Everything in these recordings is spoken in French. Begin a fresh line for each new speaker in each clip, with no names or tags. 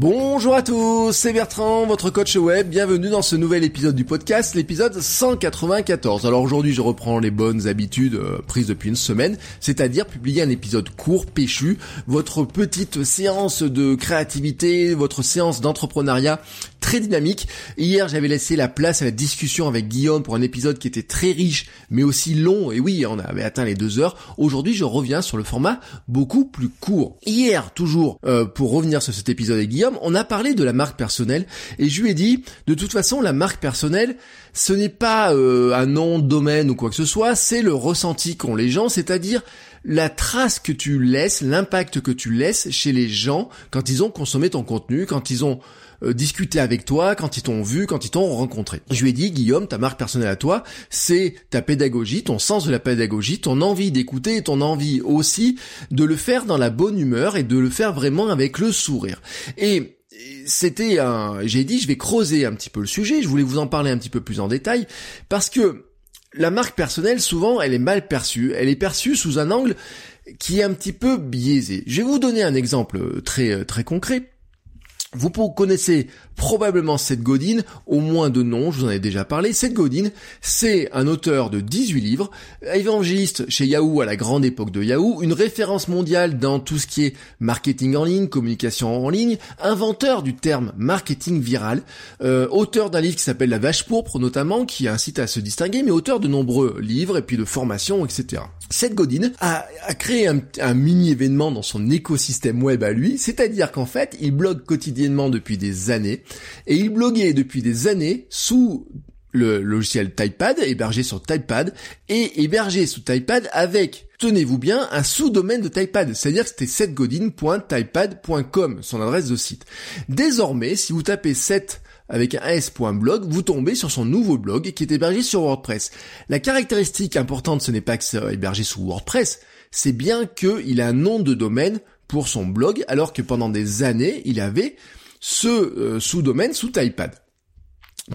Bonjour à tous, c'est Bertrand, votre coach web. Bienvenue dans ce nouvel épisode du podcast, l'épisode 194. Alors aujourd'hui, je reprends les bonnes habitudes euh, prises depuis une semaine, c'est-à-dire publier un épisode court, péchu, votre petite séance de créativité, votre séance d'entrepreneuriat très dynamique. Hier, j'avais laissé la place à la discussion avec Guillaume pour un épisode qui était très riche, mais aussi long. Et oui, on avait atteint les deux heures. Aujourd'hui, je reviens sur le format beaucoup plus court. Hier, toujours, euh, pour revenir sur cet épisode avec Guillaume, on a parlé de la marque personnelle et je lui ai dit, de toute façon, la marque personnelle, ce n'est pas euh, un nom domaine ou quoi que ce soit, c'est le ressenti qu'ont les gens, c'est-à-dire la trace que tu laisses, l'impact que tu laisses chez les gens quand ils ont consommé ton contenu, quand ils ont euh, discuté avec toi, quand ils t'ont vu, quand ils t'ont rencontré. Je lui ai dit, Guillaume, ta marque personnelle à toi, c'est ta pédagogie, ton sens de la pédagogie, ton envie d'écouter ton envie aussi de le faire dans la bonne humeur et de le faire vraiment avec le sourire. Et c'était un, j'ai dit, je vais creuser un petit peu le sujet, je voulais vous en parler un petit peu plus en détail, parce que la marque personnelle, souvent, elle est mal perçue. Elle est perçue sous un angle qui est un petit peu biaisé. Je vais vous donner un exemple très, très concret. Vous connaissez probablement Seth Godin, au moins de nom, je vous en ai déjà parlé. Seth Godin, c'est un auteur de 18 livres, évangéliste chez Yahoo à la grande époque de Yahoo, une référence mondiale dans tout ce qui est marketing en ligne, communication en ligne, inventeur du terme marketing viral, euh, auteur d'un livre qui s'appelle La vache pourpre notamment, qui incite à se distinguer, mais auteur de nombreux livres et puis de formations, etc. Seth Godin a, créé un, un mini-événement dans son écosystème web à lui, c'est-à-dire qu'en fait, il blogue quotidiennement depuis des années, et il bloguait depuis des années sous le logiciel Typepad, hébergé sur Typepad, et hébergé sous Typepad avec, tenez-vous bien, un sous-domaine de Typepad, c'est-à-dire que c'était setgodin.typepad.com, son adresse de site. Désormais, si vous tapez set avec un s.blog, vous tombez sur son nouveau blog qui est hébergé sur WordPress. La caractéristique importante, ce n'est pas que c'est hébergé sous WordPress, c'est bien qu'il a un nom de domaine pour son blog, alors que pendant des années, il avait ce euh, sous-domaine sous Typepad.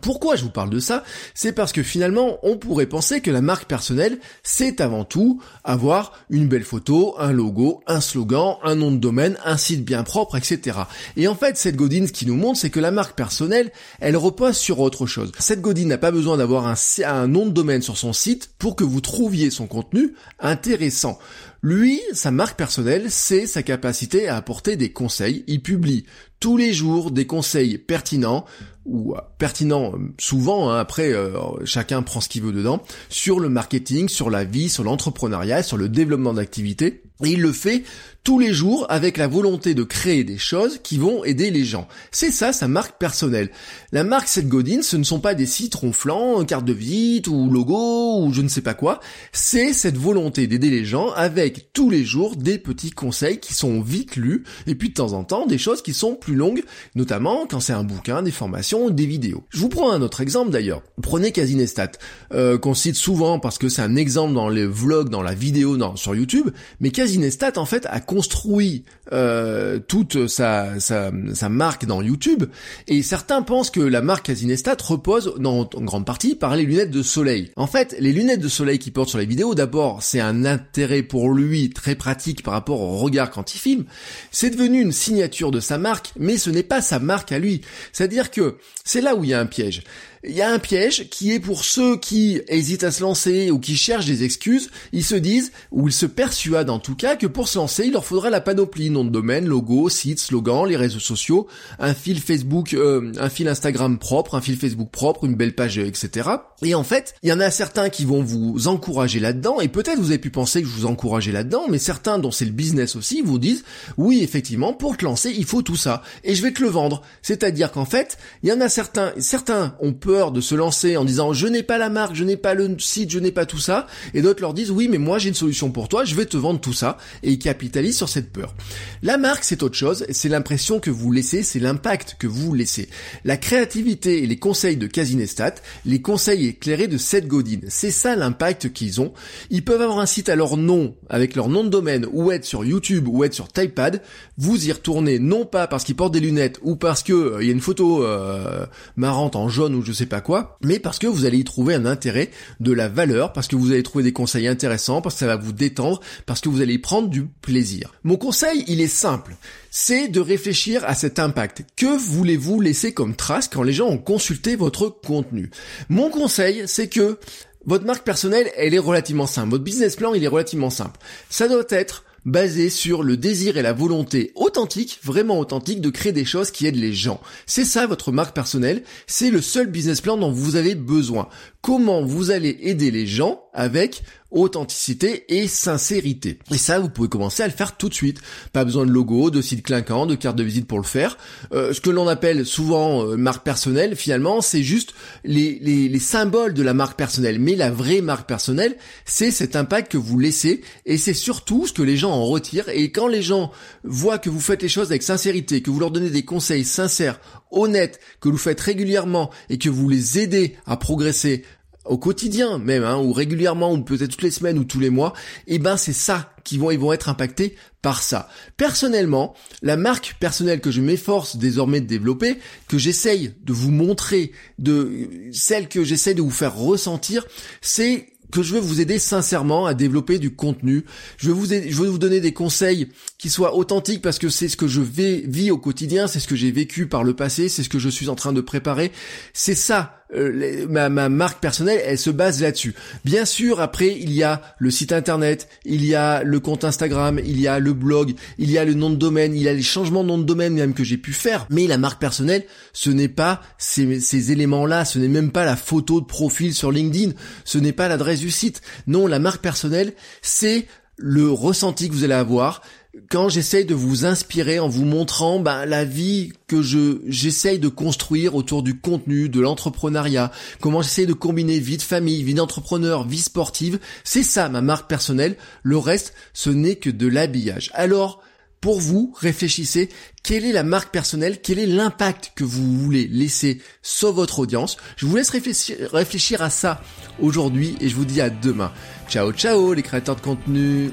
Pourquoi je vous parle de ça? C'est parce que finalement, on pourrait penser que la marque personnelle, c'est avant tout avoir une belle photo, un logo, un slogan, un nom de domaine, un site bien propre, etc. Et en fait, cette Godin, ce qui nous montre, c'est que la marque personnelle, elle repose sur autre chose. Cette Godin n'a pas besoin d'avoir un, un nom de domaine sur son site pour que vous trouviez son contenu intéressant. Lui, sa marque personnelle, c'est sa capacité à apporter des conseils. Il publie tous les jours des conseils pertinents ou euh, pertinents euh, souvent, hein, après euh, chacun prend ce qu'il veut dedans, sur le marketing, sur la vie, sur l'entrepreneuriat, sur le développement d'activités. Il le fait tous les jours avec la volonté de créer des choses qui vont aider les gens. C'est ça sa marque personnelle. La marque Seth Godin, ce ne sont pas des sites ronflants, carte de visite ou logo ou je ne sais pas quoi. C'est cette volonté d'aider les gens avec tous les jours des petits conseils qui sont vite lus et puis de temps en temps des choses qui sont plus longues, notamment quand c'est un bouquin, des formations, des vidéos. Je vous prends un autre exemple d'ailleurs. Prenez Casinestat, euh, qu'on cite souvent parce que c'est un exemple dans les vlogs, dans la vidéo, dans, sur YouTube, mais Casinestat en fait a construit euh, toute sa, sa, marque dans YouTube, et certains pensent que la marque Casinestat repose dans, en grande partie par les lunettes de soleil. En fait, les lunettes de soleil qu'il porte sur les vidéos, d'abord, c'est un intérêt pour lui très pratique par rapport au regard quand il filme. C'est devenu une signature de sa marque, mais ce n'est pas sa marque à lui. C'est-à-dire que c'est là où il y a un piège il y a un piège qui est pour ceux qui hésitent à se lancer ou qui cherchent des excuses, ils se disent, ou ils se persuadent en tout cas, que pour se lancer, il leur faudra la panoplie, nom de domaine, logo, site, slogan, les réseaux sociaux, un fil Facebook, euh, un fil Instagram propre, un fil Facebook propre, une belle page, etc. Et en fait, il y en a certains qui vont vous encourager là-dedans, et peut-être vous avez pu penser que je vous encourageais là-dedans, mais certains dont c'est le business aussi vous disent, oui, effectivement, pour te lancer, il faut tout ça, et je vais te le vendre. C'est-à-dire qu'en fait, il y en a certains, certains, on peut peur de se lancer en disant je n'ai pas la marque, je n'ai pas le site, je n'ai pas tout ça, et d'autres leur disent oui mais moi j'ai une solution pour toi, je vais te vendre tout ça, et ils capitalisent sur cette peur. La marque c'est autre chose, c'est l'impression que vous laissez, c'est l'impact que vous laissez. La créativité et les conseils de Casinestat, les conseils éclairés de Seth Godin, c'est ça l'impact qu'ils ont. Ils peuvent avoir un site à leur nom, avec leur nom de domaine, ou être sur YouTube, ou être sur Typepad, vous y retournez non pas parce qu'ils portent des lunettes, ou parce que euh, il y a une photo euh, marrante en jaune ou je sais pas quoi, mais parce que vous allez y trouver un intérêt, de la valeur, parce que vous allez trouver des conseils intéressants, parce que ça va vous détendre, parce que vous allez y prendre du plaisir. Mon conseil, il est simple, c'est de réfléchir à cet impact. Que voulez-vous laisser comme trace quand les gens ont consulté votre contenu? Mon conseil, c'est que votre marque personnelle, elle est relativement simple. Votre business plan, il est relativement simple. Ça doit être basé sur le désir et la volonté authentique, vraiment authentique, de créer des choses qui aident les gens. C'est ça votre marque personnelle, c'est le seul business plan dont vous avez besoin. Comment vous allez aider les gens avec authenticité et sincérité. Et ça, vous pouvez commencer à le faire tout de suite. Pas besoin de logo, de site clinquant, de carte de visite pour le faire. Euh, ce que l'on appelle souvent euh, marque personnelle, finalement, c'est juste les, les, les, symboles de la marque personnelle. Mais la vraie marque personnelle, c'est cet impact que vous laissez et c'est surtout ce que les gens en retirent. Et quand les gens voient que vous faites les choses avec sincérité, que vous leur donnez des conseils sincères, honnêtes, que vous faites régulièrement et que vous les aidez à progresser au quotidien même, hein, ou régulièrement, ou peut-être toutes les semaines ou tous les mois, et eh ben c'est ça qui vont, ils vont être impactés par ça. Personnellement, la marque personnelle que je m'efforce désormais de développer, que j'essaye de vous montrer, de celle que j'essaye de vous faire ressentir, c'est que je veux vous aider sincèrement à développer du contenu. Je veux vous, je veux vous donner des conseils qui soient authentiques parce que c'est ce que je vis au quotidien, c'est ce que j'ai vécu par le passé, c'est ce que je suis en train de préparer. C'est ça euh, ma, ma, marque personnelle, elle se base là-dessus. Bien sûr, après, il y a le site internet, il y a le compte Instagram, il y a le blog, il y a le nom de domaine, il y a les changements de nom de domaine même que j'ai pu faire. Mais la marque personnelle, ce n'est pas ces, ces éléments-là, ce n'est même pas la photo de profil sur LinkedIn, ce n'est pas l'adresse du site. Non, la marque personnelle, c'est le ressenti que vous allez avoir, quand j'essaye de vous inspirer en vous montrant ben, la vie que je j'essaye de construire autour du contenu, de l'entrepreneuriat, comment j'essaye de combiner vie de famille, vie d'entrepreneur, vie sportive, c'est ça ma marque personnelle. Le reste, ce n'est que de l'habillage. Alors, pour vous, réfléchissez, quelle est la marque personnelle, quel est l'impact que vous voulez laisser sur votre audience? Je vous laisse réfléchir, à ça aujourd'hui et je vous dis à demain. Ciao ciao les créateurs de contenu.